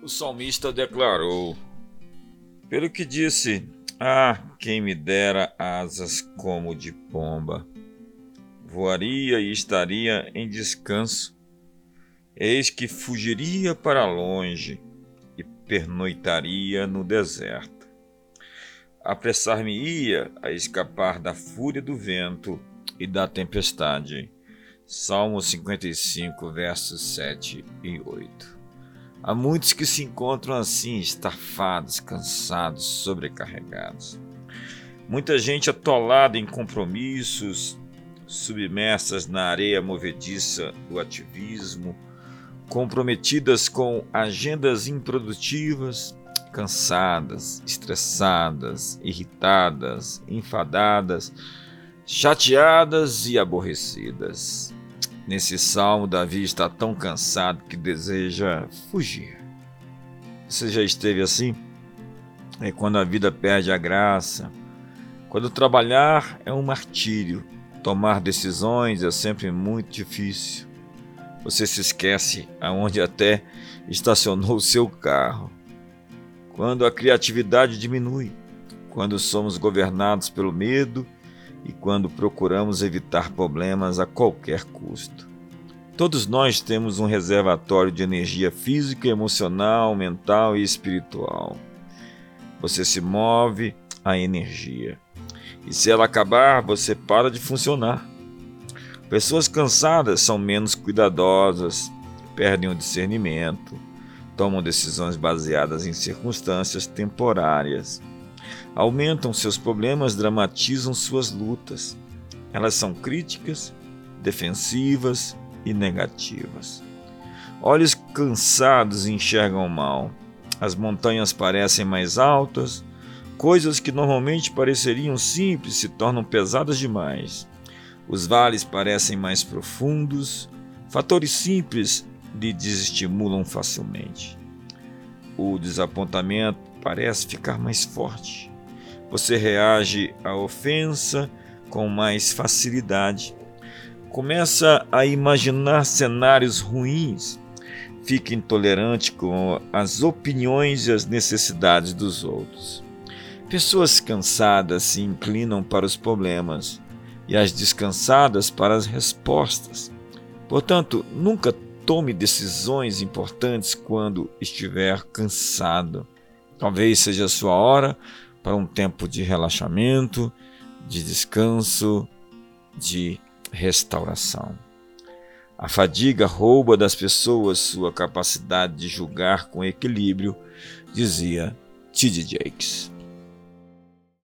O salmista declarou: Pelo que disse, ah, quem me dera asas como de pomba, voaria e estaria em descanso. Eis que fugiria para longe e pernoitaria no deserto. Apressar-me-ia a escapar da fúria do vento e da tempestade. Salmo 55, versos 7 e 8. Há muitos que se encontram assim, estafados, cansados, sobrecarregados. Muita gente atolada em compromissos, submersas na areia movediça do ativismo, comprometidas com agendas improdutivas, cansadas, estressadas, irritadas, enfadadas, chateadas e aborrecidas. Nesse salmo, Davi está tão cansado que deseja fugir. Você já esteve assim? É quando a vida perde a graça. Quando trabalhar é um martírio. Tomar decisões é sempre muito difícil. Você se esquece aonde até estacionou o seu carro. Quando a criatividade diminui, quando somos governados pelo medo e quando procuramos evitar problemas a qualquer custo. Todos nós temos um reservatório de energia física, emocional, mental e espiritual. Você se move a energia. E se ela acabar, você para de funcionar. Pessoas cansadas são menos cuidadosas, perdem o discernimento, tomam decisões baseadas em circunstâncias temporárias aumentam seus problemas, dramatizam suas lutas. Elas são críticas, defensivas e negativas. Olhos cansados enxergam mal. As montanhas parecem mais altas. Coisas que normalmente pareceriam simples se tornam pesadas demais. Os vales parecem mais profundos. Fatores simples lhe desestimulam facilmente. O desapontamento parece ficar mais forte. Você reage à ofensa com mais facilidade. Começa a imaginar cenários ruins. Fica intolerante com as opiniões e as necessidades dos outros. Pessoas cansadas se inclinam para os problemas e as descansadas para as respostas. Portanto, nunca tome decisões importantes quando estiver cansado. Talvez seja a sua hora para um tempo de relaxamento, de descanso, de restauração. A fadiga rouba das pessoas sua capacidade de julgar com equilíbrio, dizia T.D. Jakes.